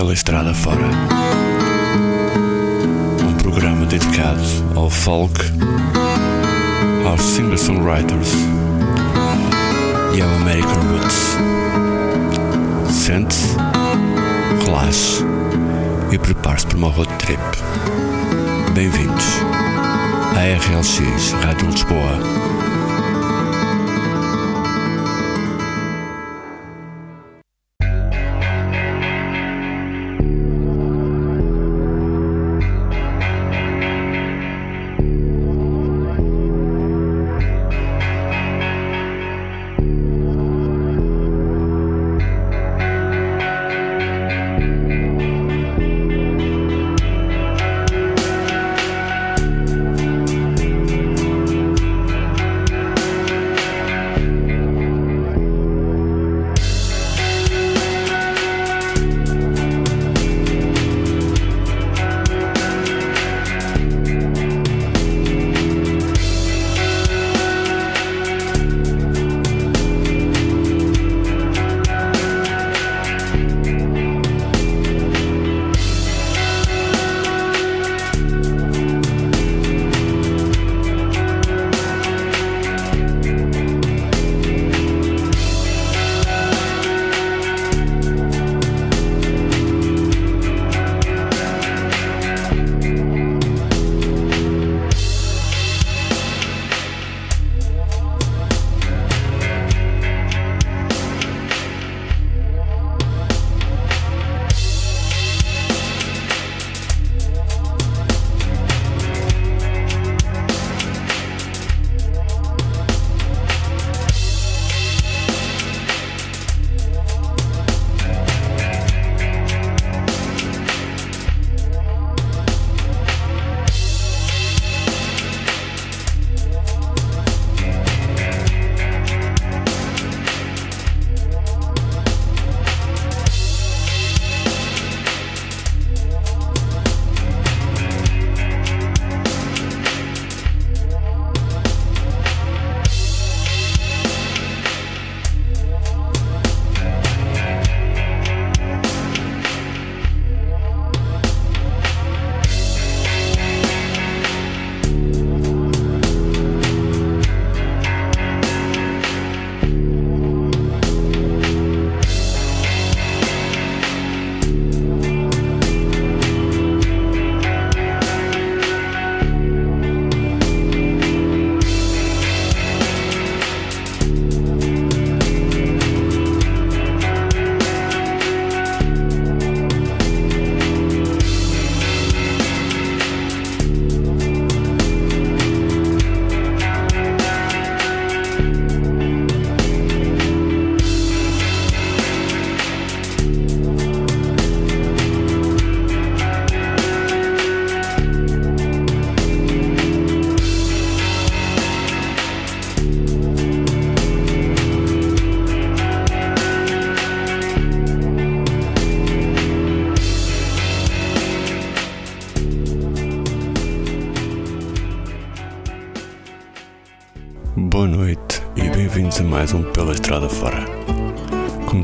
pela estrada fora. Um programa dedicado ao folk, aos singer-songwriters e ao American Roots. Sente-se, relaxe e prepare-se para uma road trip. Bem-vindos à RLX Rádio Lisboa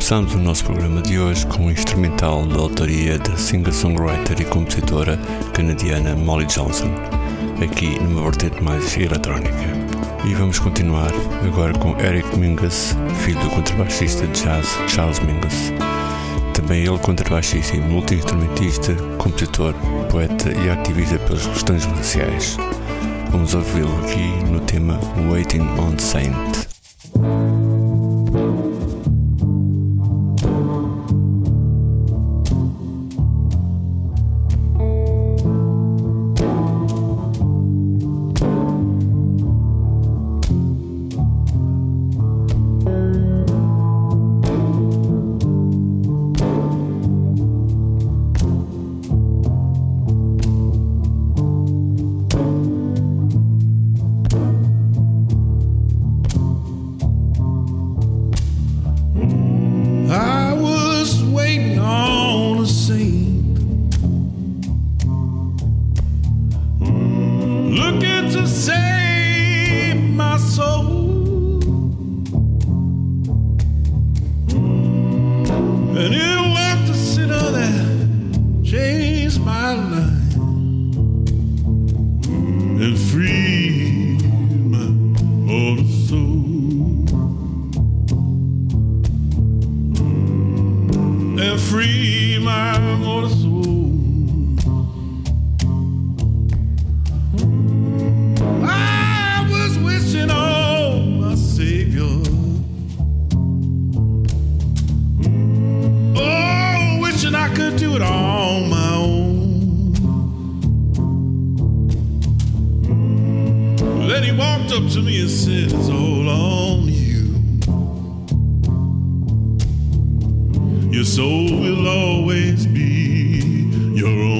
Começamos o nosso programa de hoje com um instrumental da autoria da singer-songwriter e compositora canadiana Molly Johnson, aqui numa vertente mais eletrónica. E vamos continuar agora com Eric Mingus, filho do contrabaixista de jazz Charles Mingus. Também ele contrabaixista e multi-instrumentista, compositor, poeta e ativista pelas questões raciais. Vamos ouvi-lo aqui no tema Waiting on Saint. up to me and said, It's all on you. Your soul will always be your own.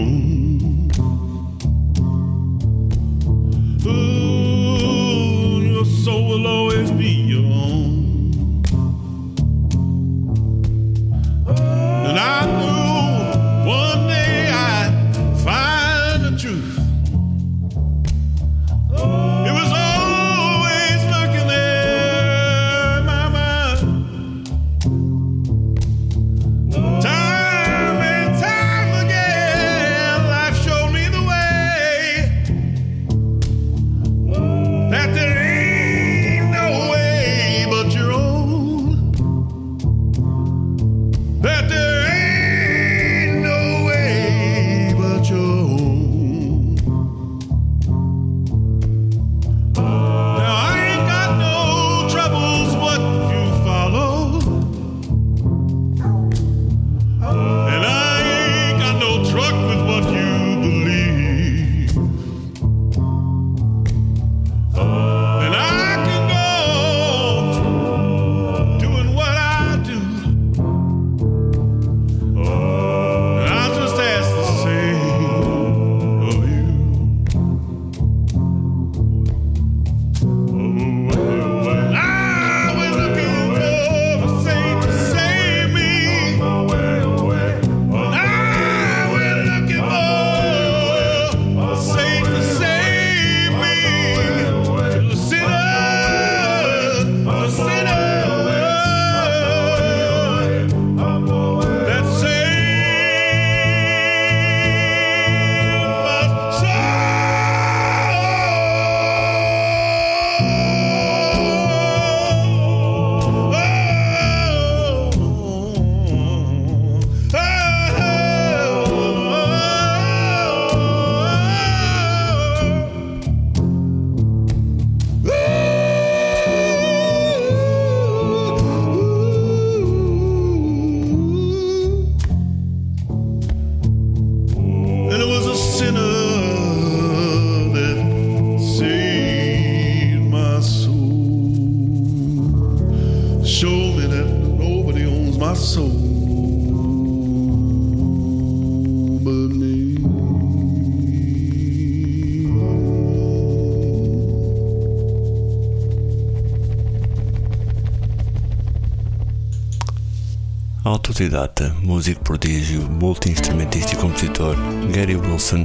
Autodidata, músico prodígio, multi-instrumentista e compositor, Gary Wilson,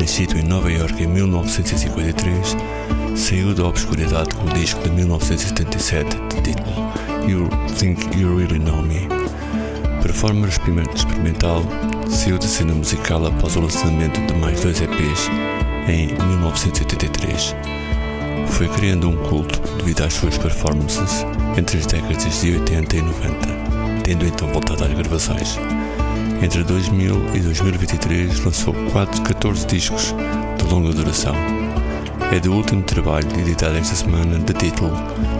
nascido em Nova York em 1953, saiu da obscuridade com o disco de 1977 de título You Think You Really Know Me. Performer experimental, saiu da cena musical após o lançamento de mais dois EPs em 1983 foi criando um culto devido às suas performances entre as décadas de 80 e 90 tendo então voltado às gravações. Entre 2000 e 2023 lançou quase 14 discos de longa duração. É do último trabalho editado esta semana de título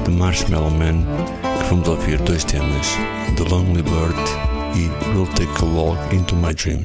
The Marshmallow Man que vamos ouvir dois temas, The Lonely Bird e We'll Take a Walk Into My Dream.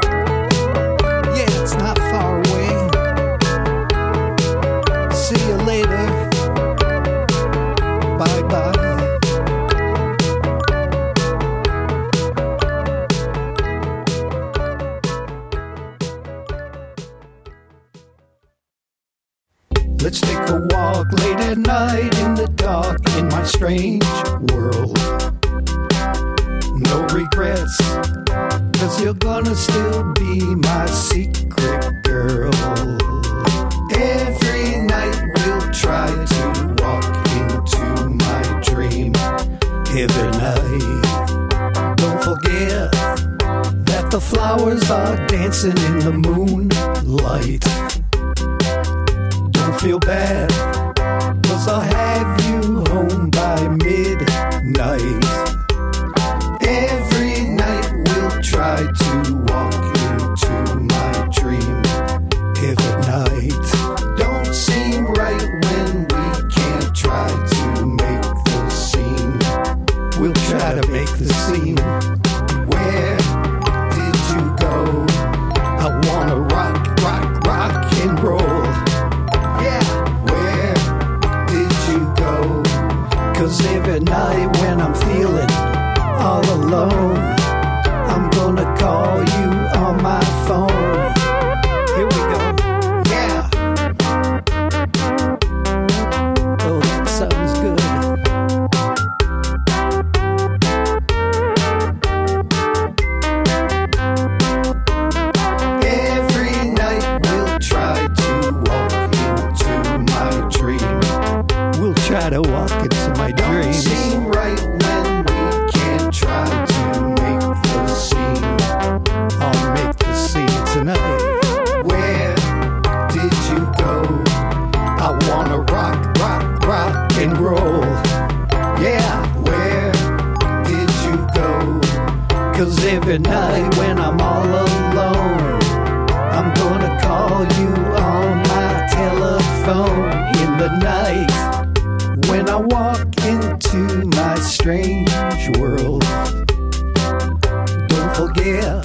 in the night when I walk into my strange world. Don't forget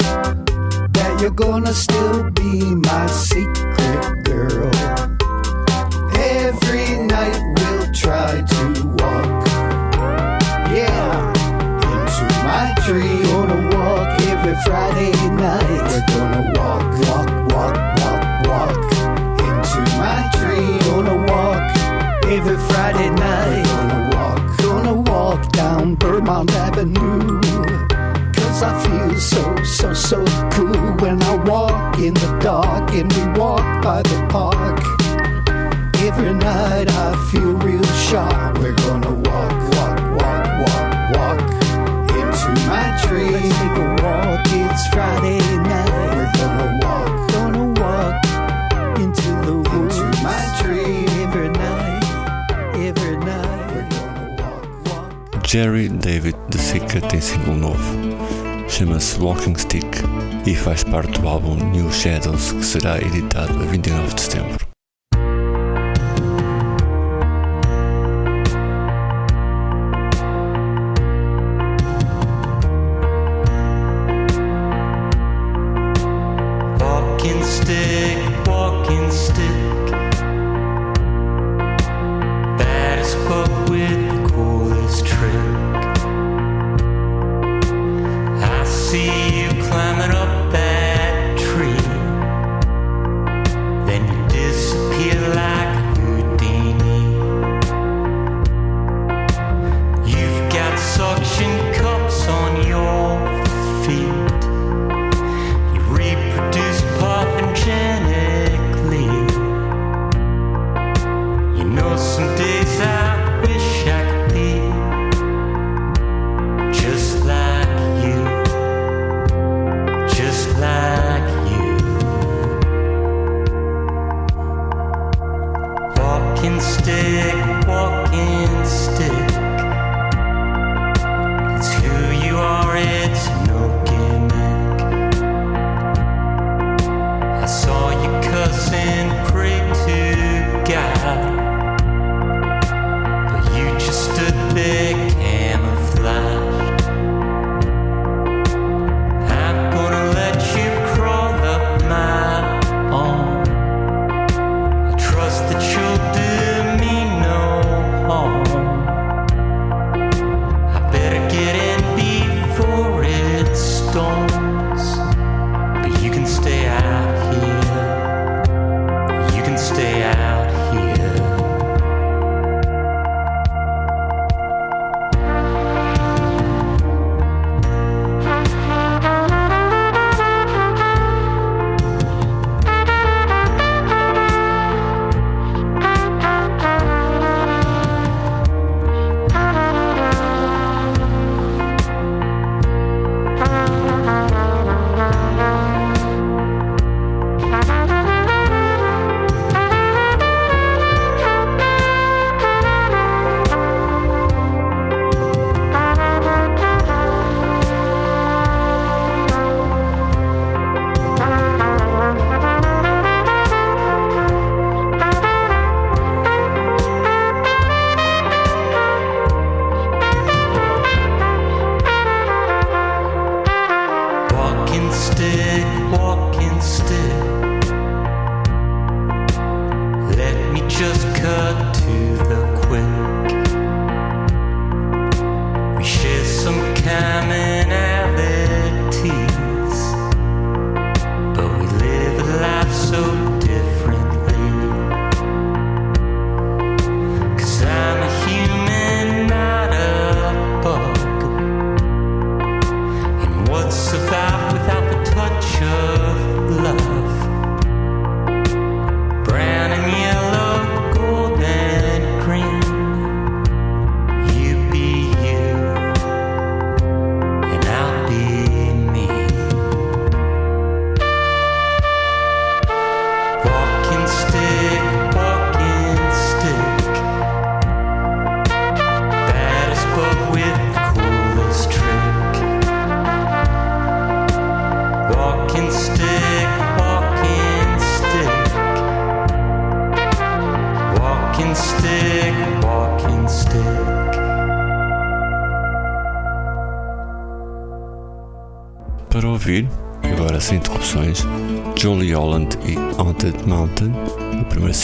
that you're gonna still be my secret girl. Paramount Avenue. Cause I feel so, so, so cool when I walk in the dark and we walk by the park. Every night I feel real sharp. We're gonna walk, walk, walk, walk, walk into my tree. Let's take a walk, it's Friday night. Jerry David de Sica tem single novo. Chama-se Walking Stick e faz parte do álbum New Shadows que será editado a 29 de setembro.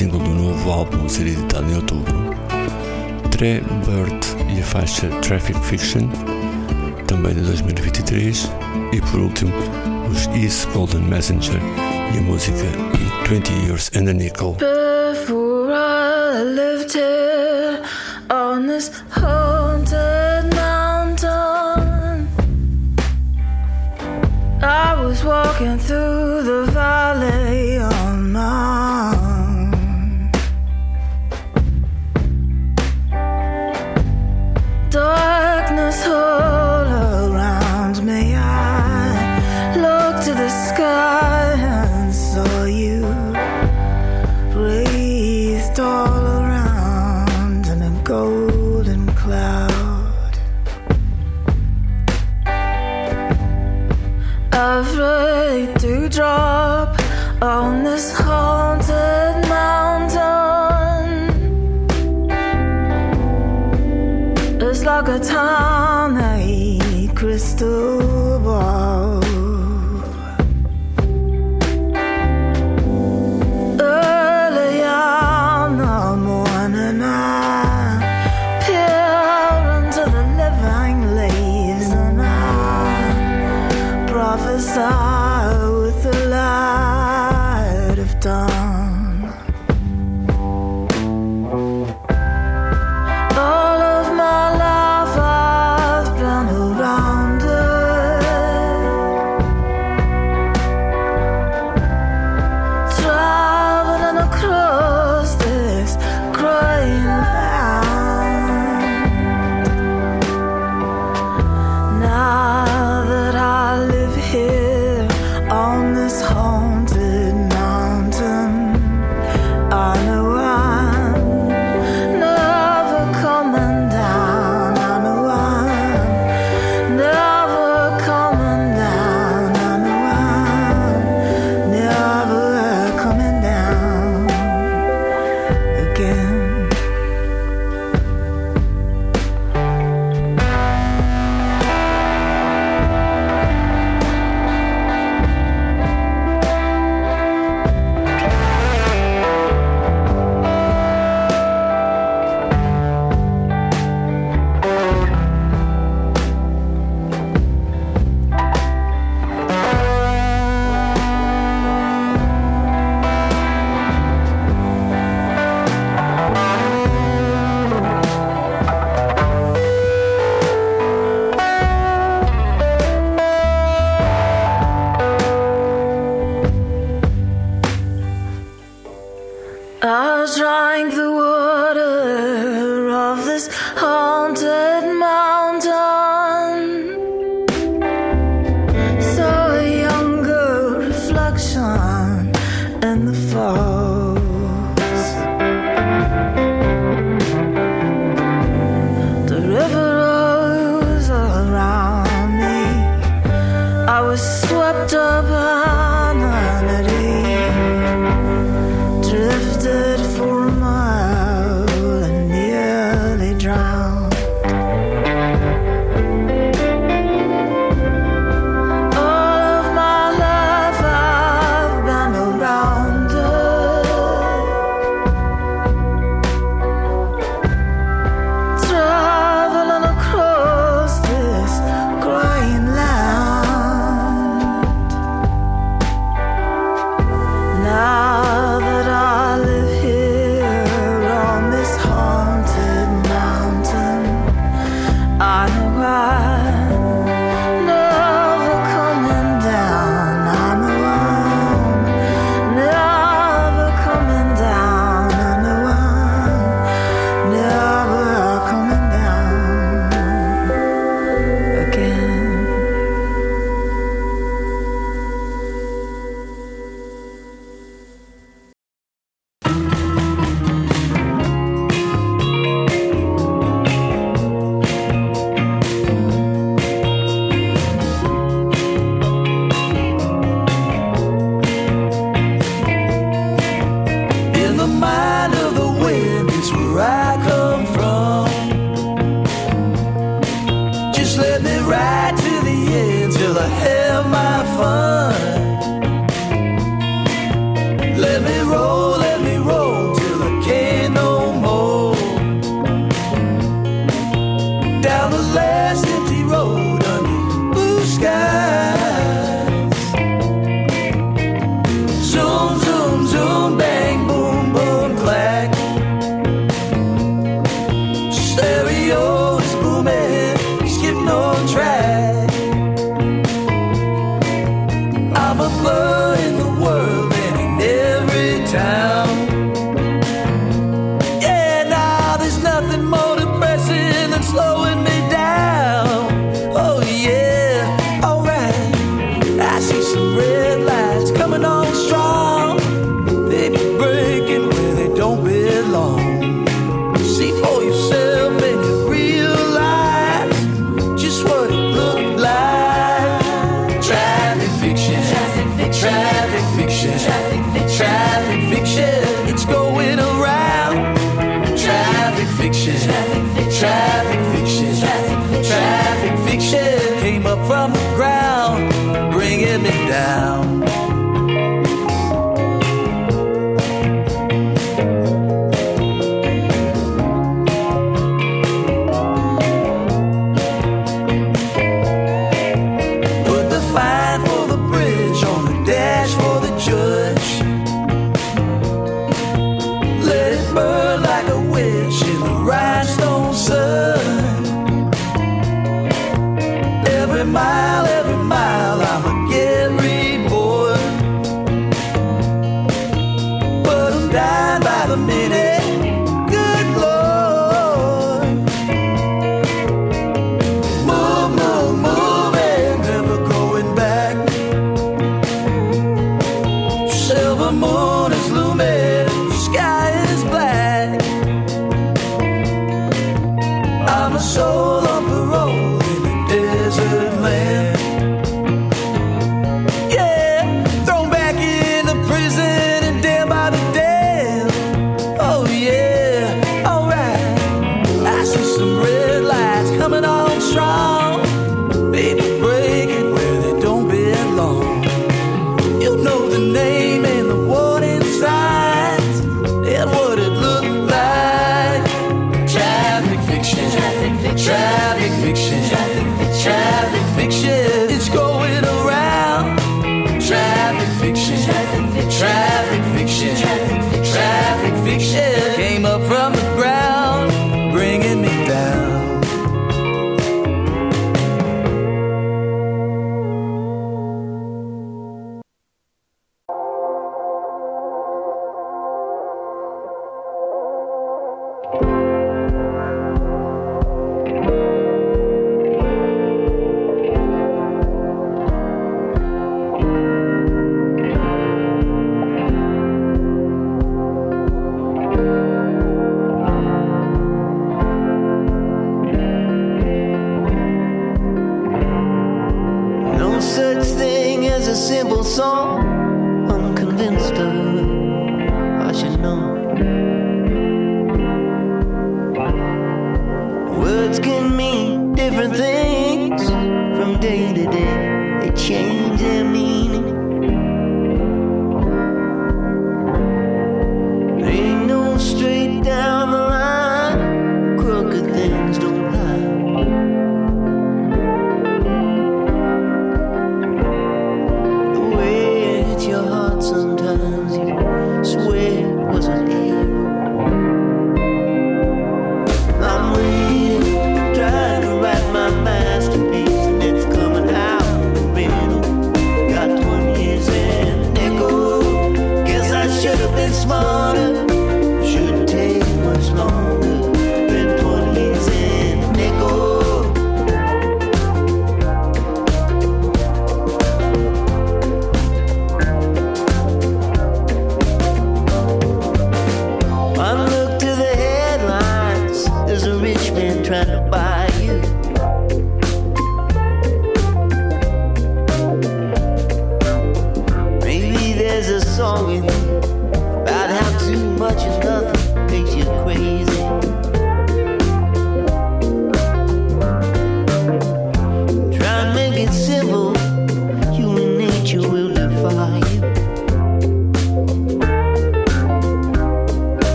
single do novo álbum a ser editado em outubro, Trey Bird e a faixa Traffic Fiction, também de 2023, e por último, os East Golden Messenger e a música 20 Years and a Nickel. Before I lived here on this haunted mountain, I was walking through the valley.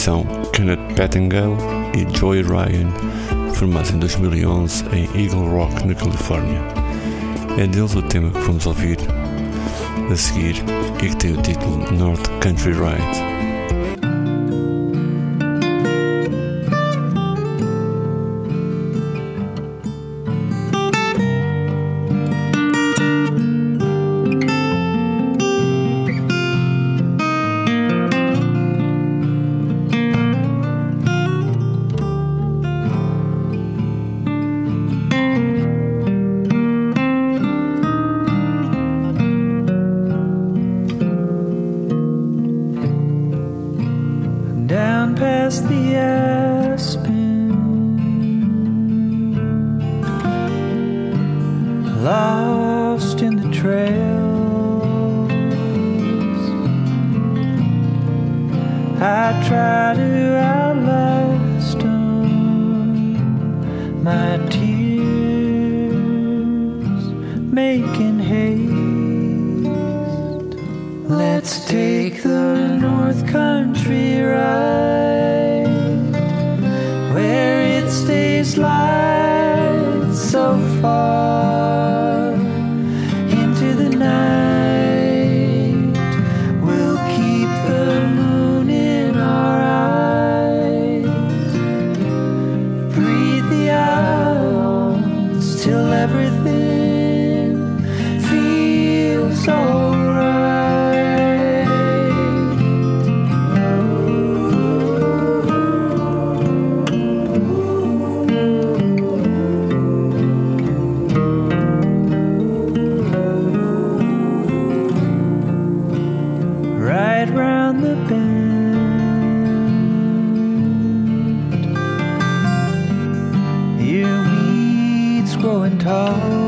são Kenneth Pettengill e Joy Ryan, formados em 2011 em Eagle Rock, na Califórnia. É deles o tema que vamos ouvir a seguir e que tem o título North Country Ride. Oh.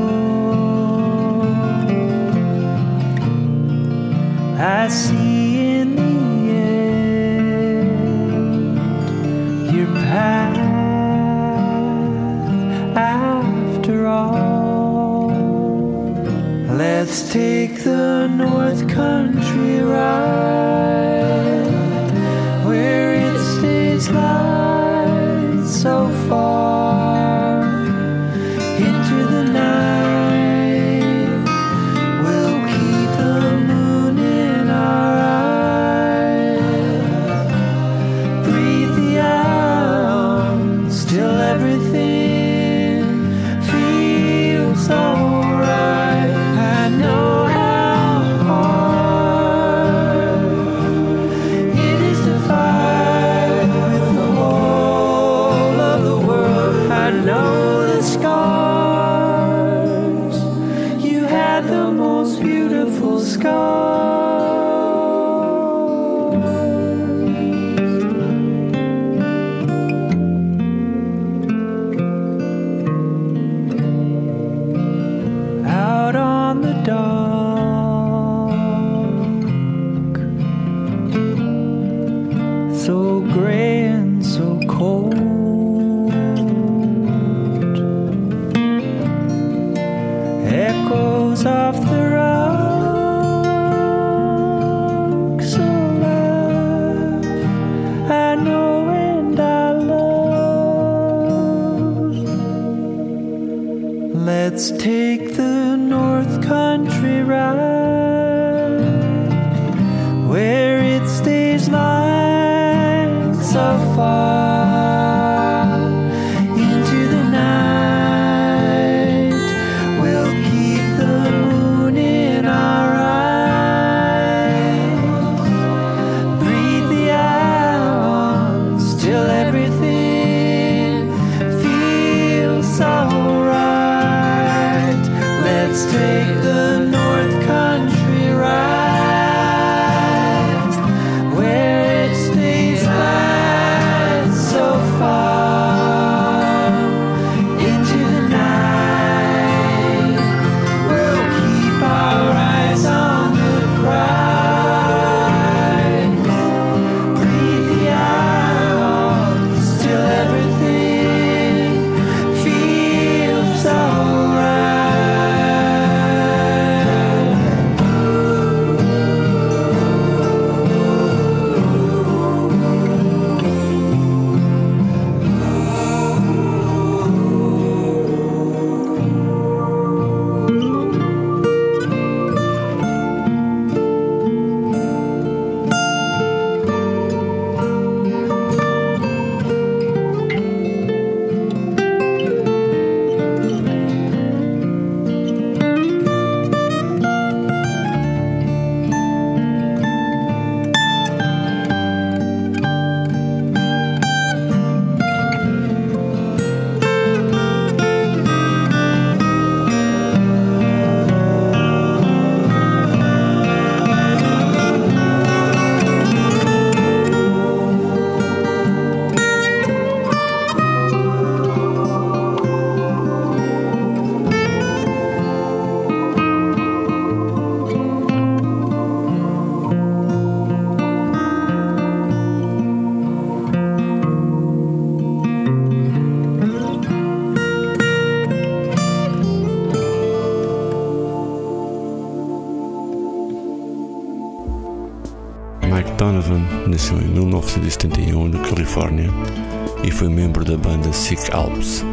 House.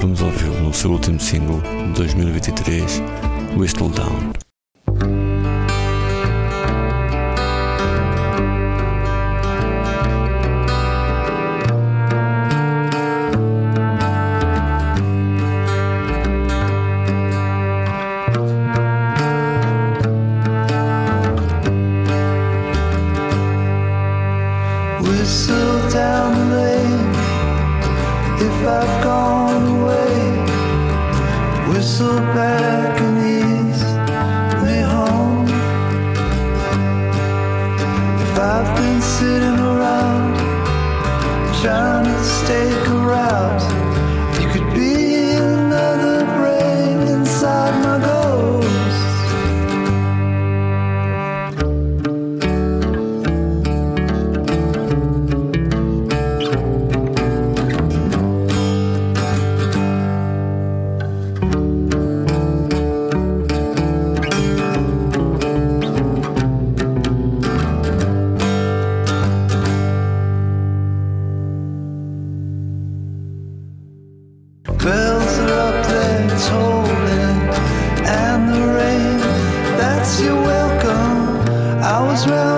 Vamos ouvi-lo no seu último single de 2023, Whistle Down. was well.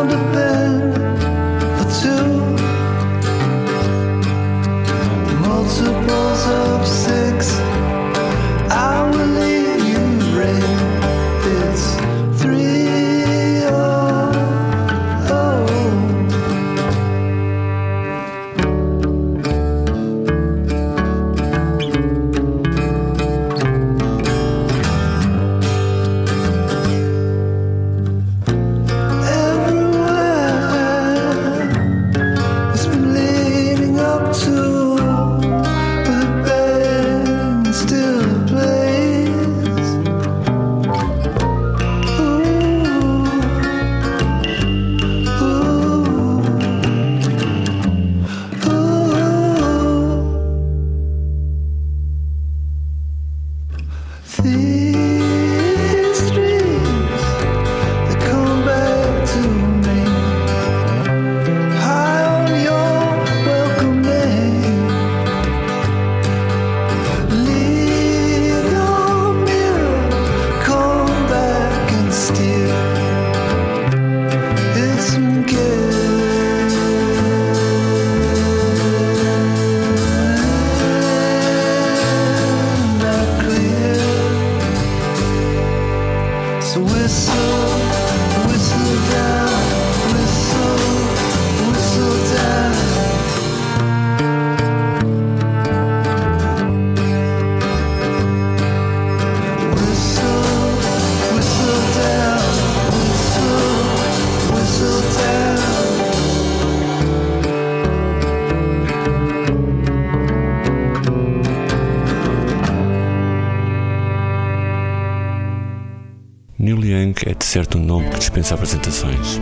dispensa apresentações.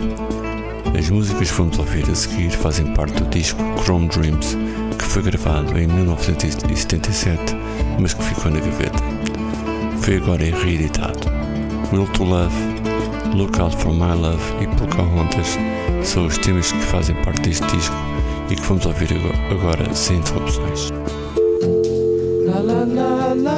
As músicas que vamos ouvir a seguir fazem parte do disco Chrome Dreams, que foi gravado em 1977, mas que ficou na gaveta. Foi agora reeditado. Will to Love, Look Out for My Love e Pocahontas são os temas que fazem parte deste disco e que vamos ouvir agora sem interrupções. La, la, la,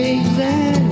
take that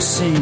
see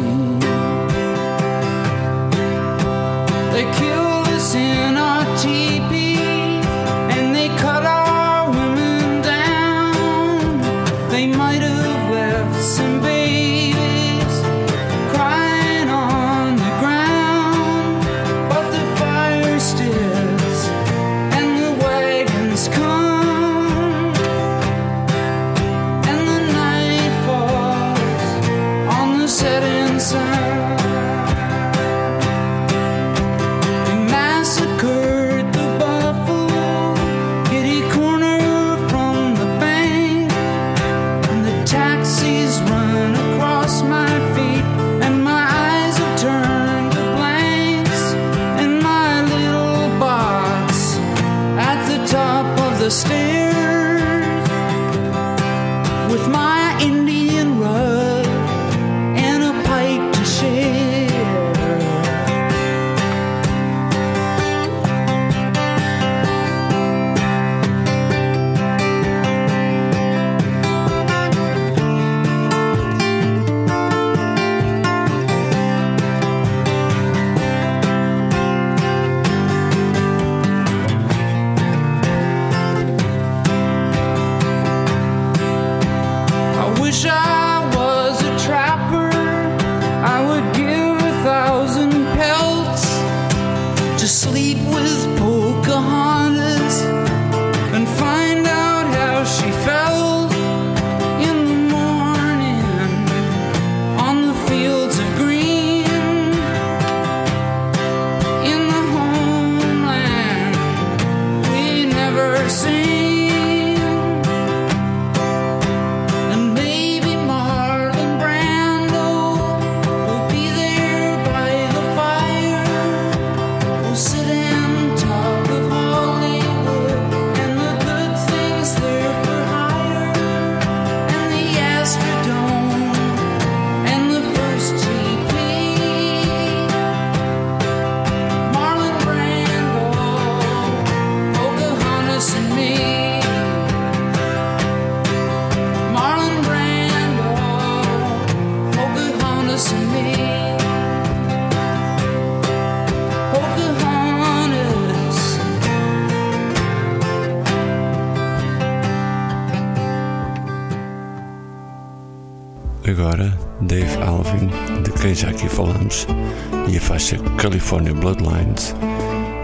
faixa California Bloodlines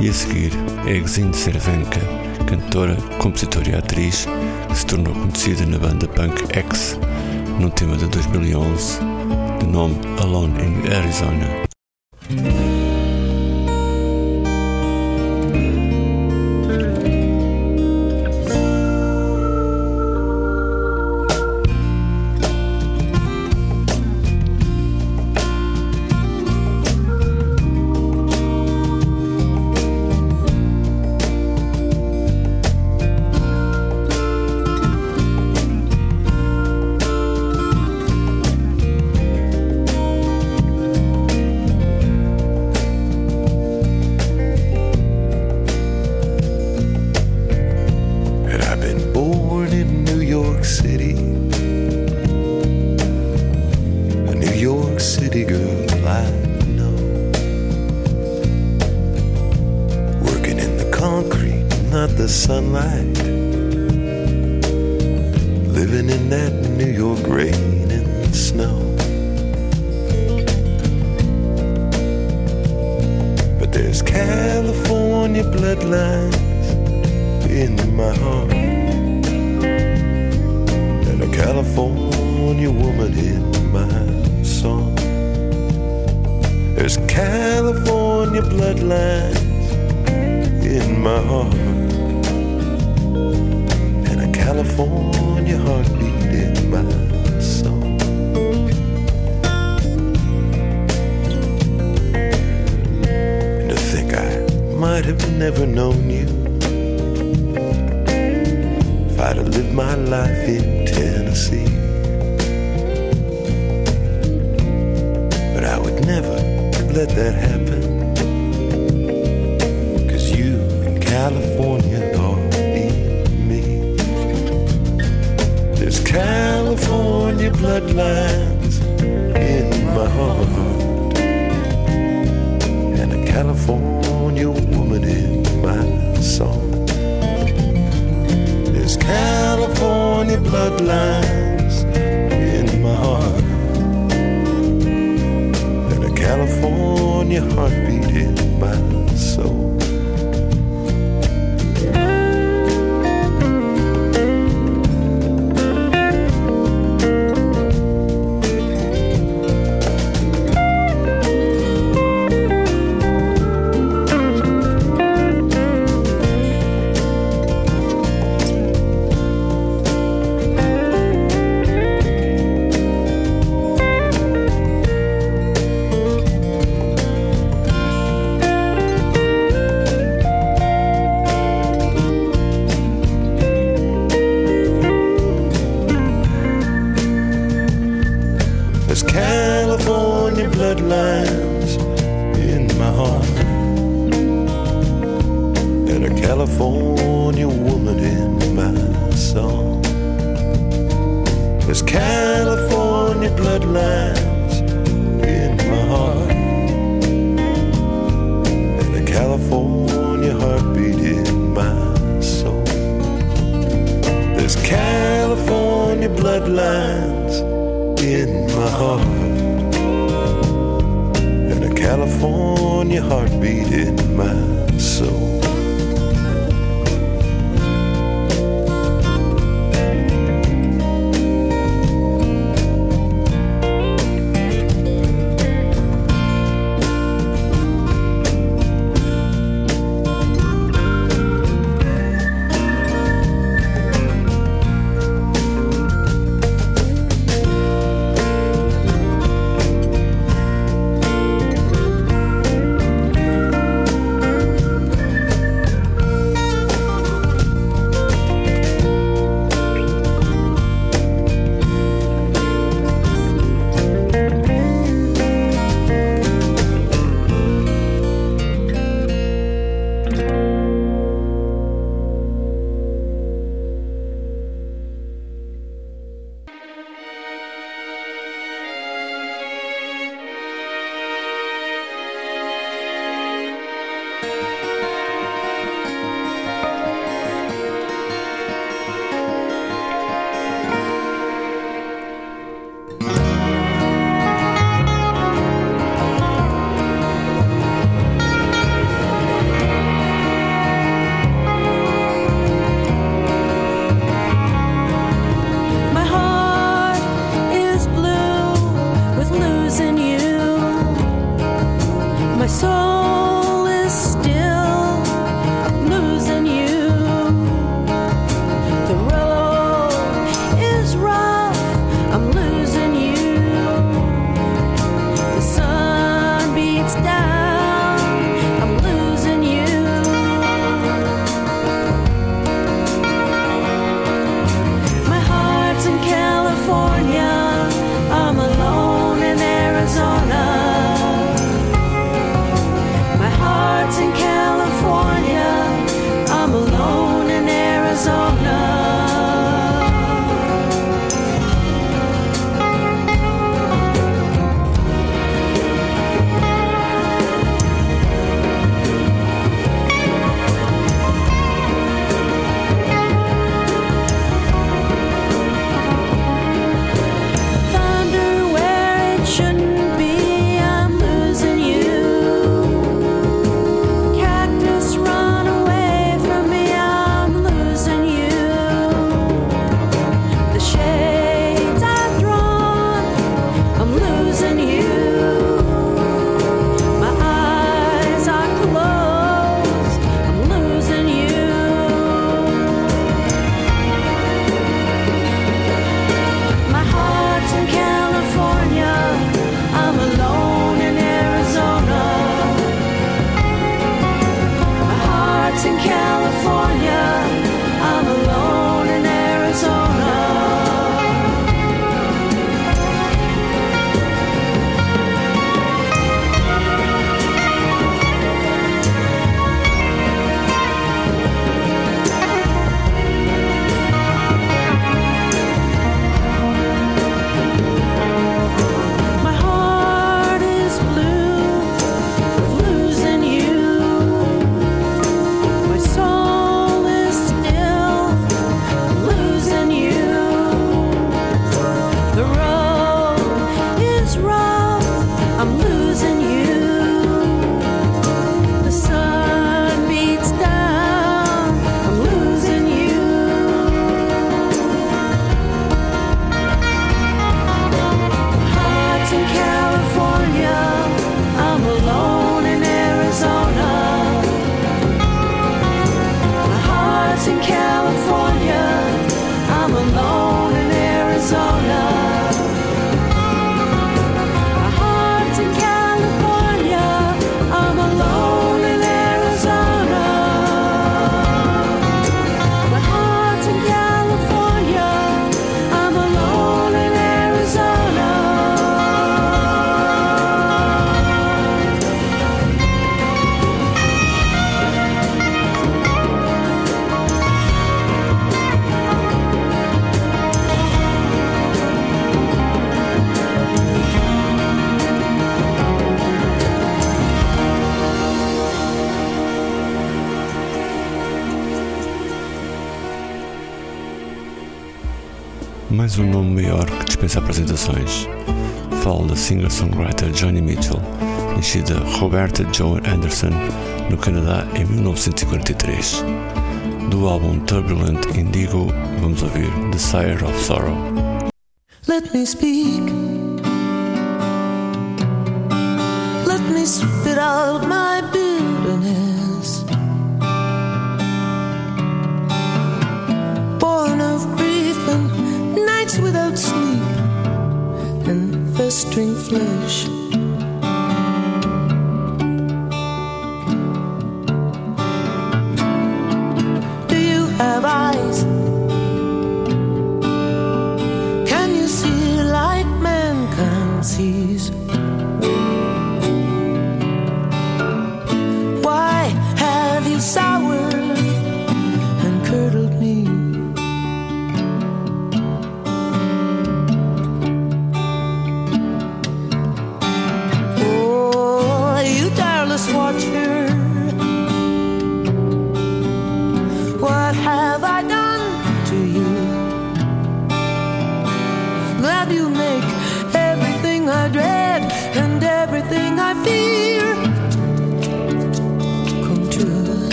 e a seguir é Exine Cervenka, cantora, compositora e atriz que se tornou conhecida na banda punk X num tema de 2011 de nome Alone in Arizona. Mais um nome maior que dispensa apresentações. Falo da singer-songwriter Johnny Mitchell, nascida Roberta Joan Anderson no Canadá em 1943. Do álbum Turbulent Indigo, vamos ouvir The Sire of Sorrow. Let me speak. Let me spit out my beer. without sleep and festering flesh.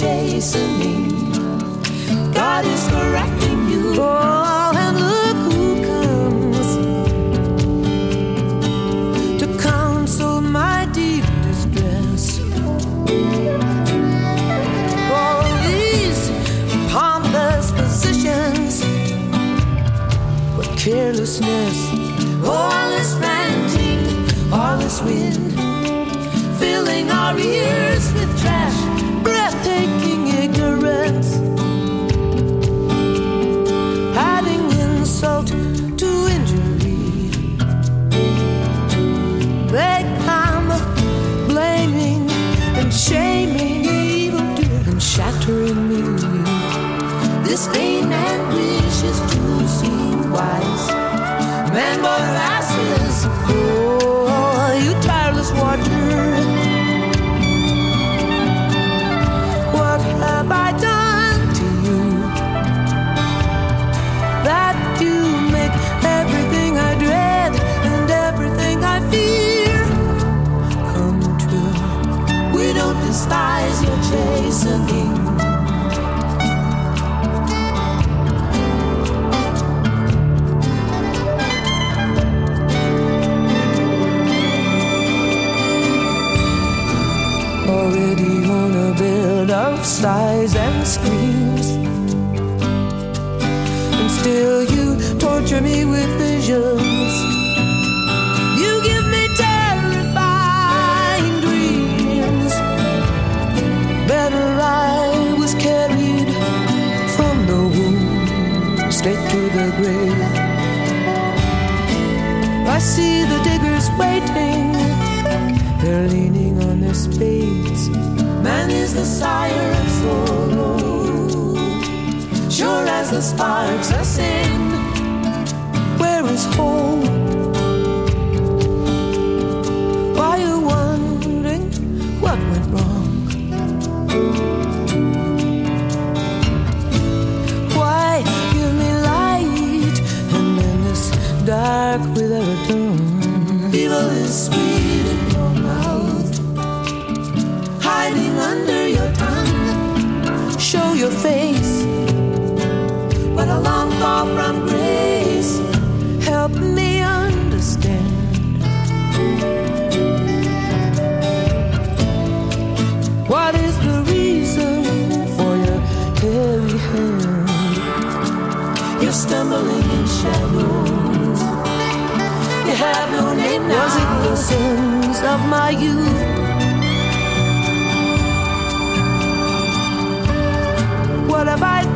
chastening. God is correcting you. Oh, and look who comes to counsel my deep distress. All these pompous positions with carelessness, all this ranting, all this wind filling our ears. This vain wishes to seem wise. men Man, molasses, oh, you tireless watcher. sighs and screams. And still you torture me with visions. You give me terrifying dreams. Better I was carried from the womb straight to the grave. I see the diggers waiting. They're leaning on their spades Man is the sire of sorrow, sure as the sparks are sin. Where is hope? the sins of my youth. What have I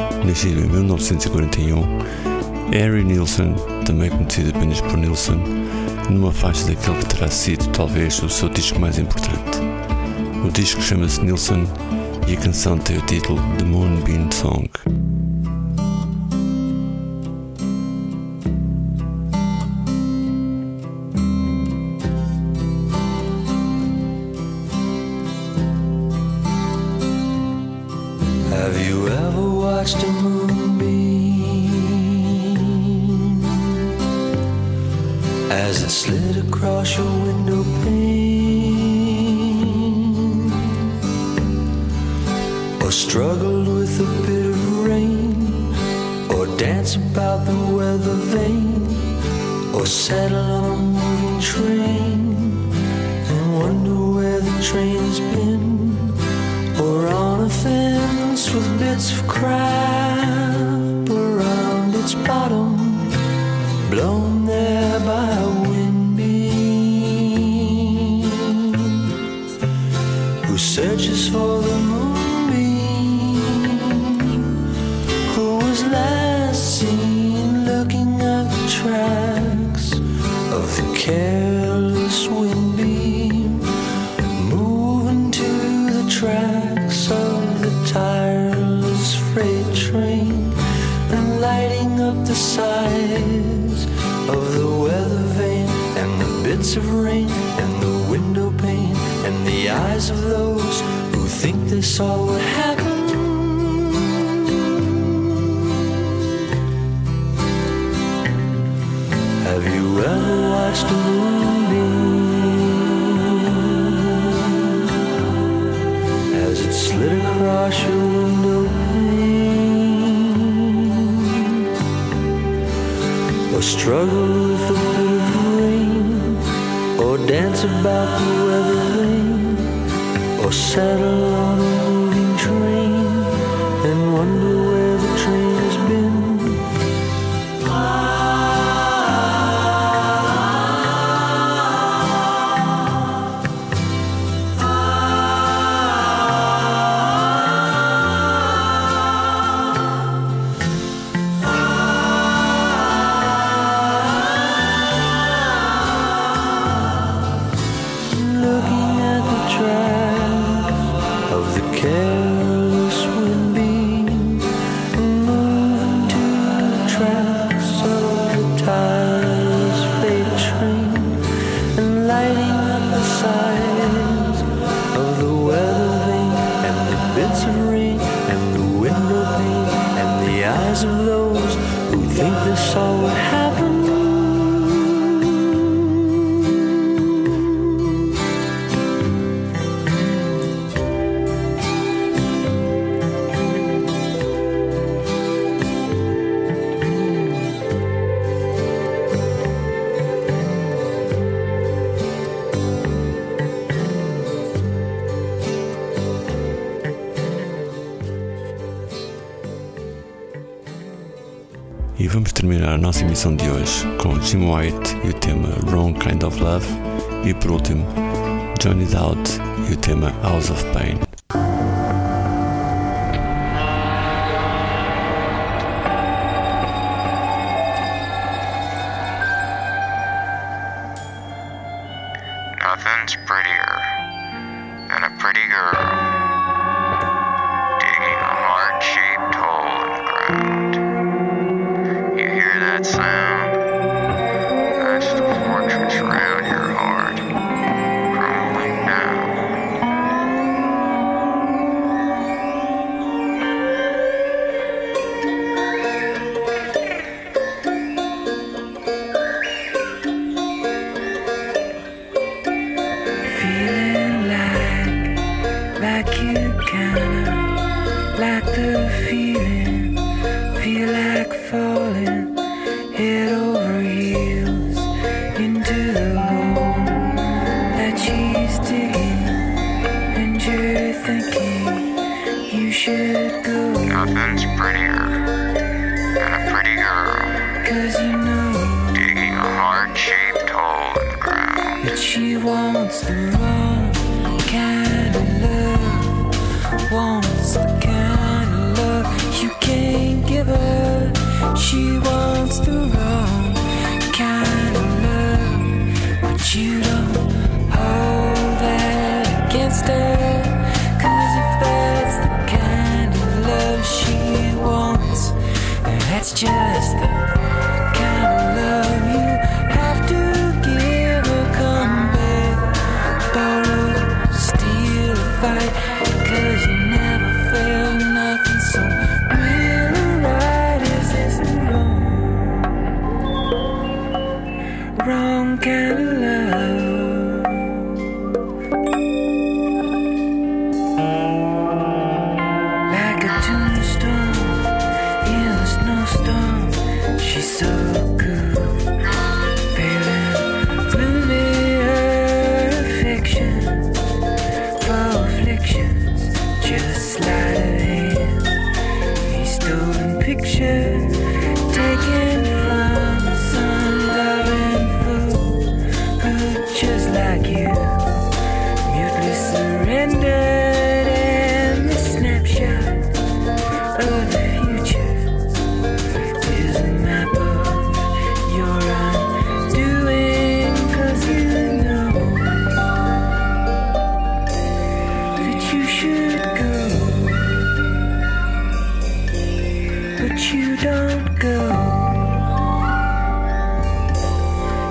nascido em 1941, Harry Nilsson, também conhecido apenas por Nilsson, numa faixa daquele que terá sido talvez o seu disco mais importante. O disco chama-se Nilsson e a canção tem o título The Moonbeam Song. with bits of crap around its bottom, blown there by a windbeam who searches for the eyes of those who think they saw what happened. Have you ever watched a moonbeam as it slid across your window pane, or struggled with the bit of rain, or dance about the weather? settle on a moving train and wonder. terminar a nossa emissão de hoje com Jim White e o tema Wrong Kind of Love e por último Johnny Doubt e o tema House of Pain. Nothing's prettier.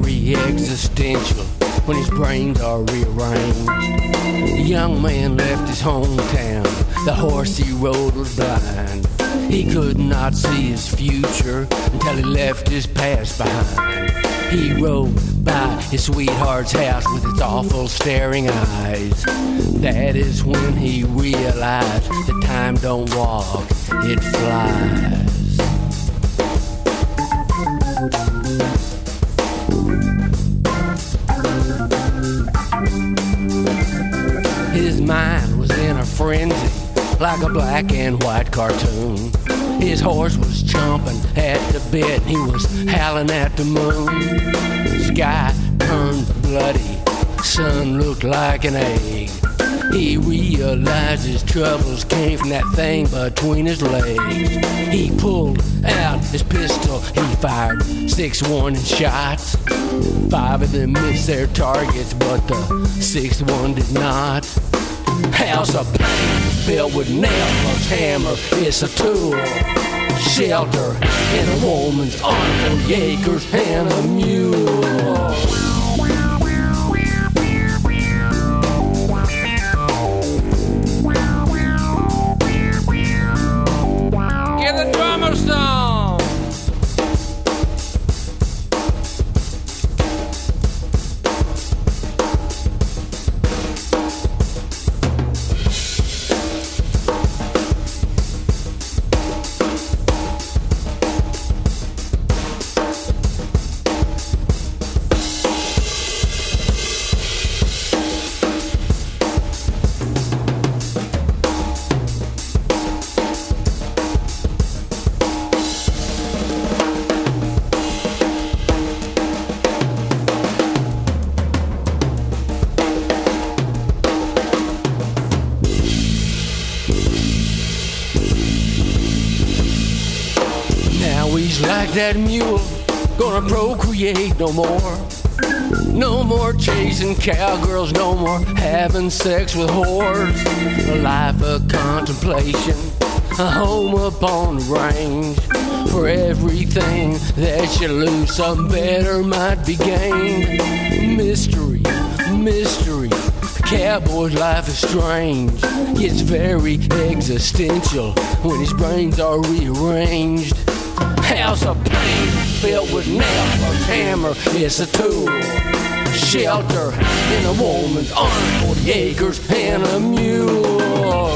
very existential when his brains are rearranged. The young man left his hometown, the horse he rode was blind. He could not see his future until he left his past behind. He rode by his sweetheart's house with its awful staring eyes. That is when he realized that time don't walk, it flies. like a black and white cartoon. His horse was chomping at the bit, he was howling at the moon. Sky turned bloody, sun looked like an egg. He realized his troubles came from that thing between his legs. He pulled out his pistol, he fired six warning shots. Five of them missed their targets, but the sixth one did not. Pounds of pain filled with nails, hammer is a tool. Shelter in a woman's arms, Jaeger's and a mule. that mule, gonna procreate no more. No more chasing cowgirls, no more having sex with whores. A life of contemplation, a home upon the range. For everything that you lose, some better might be gained. Mystery, mystery. Cowboy's life is strange. It's very existential when his brains are rearranged nails of pain filled with nails. A hammer is a tool. Shelter in a woman's arms for the acres and a mule.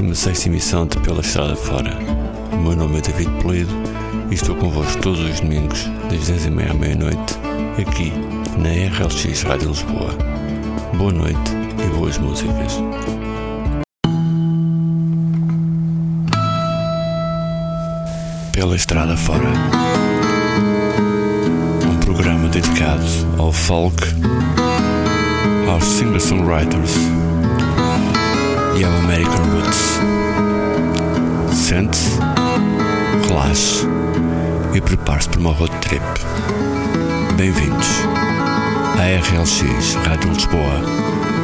16 emissão de Pela Estrada Fora. O meu nome é David Polido e estou convosco todos os domingos, das 10h30 à meia-noite, aqui na RLX Rádio Lisboa. Boa noite e boas músicas. Pela Estrada Fora. Um programa dedicado ao folk, aos singer-songwriters e ao é American Roots. Sente-se, relaxe e prepare-se para uma road trip. Bem-vindos à RLX Rádio Lisboa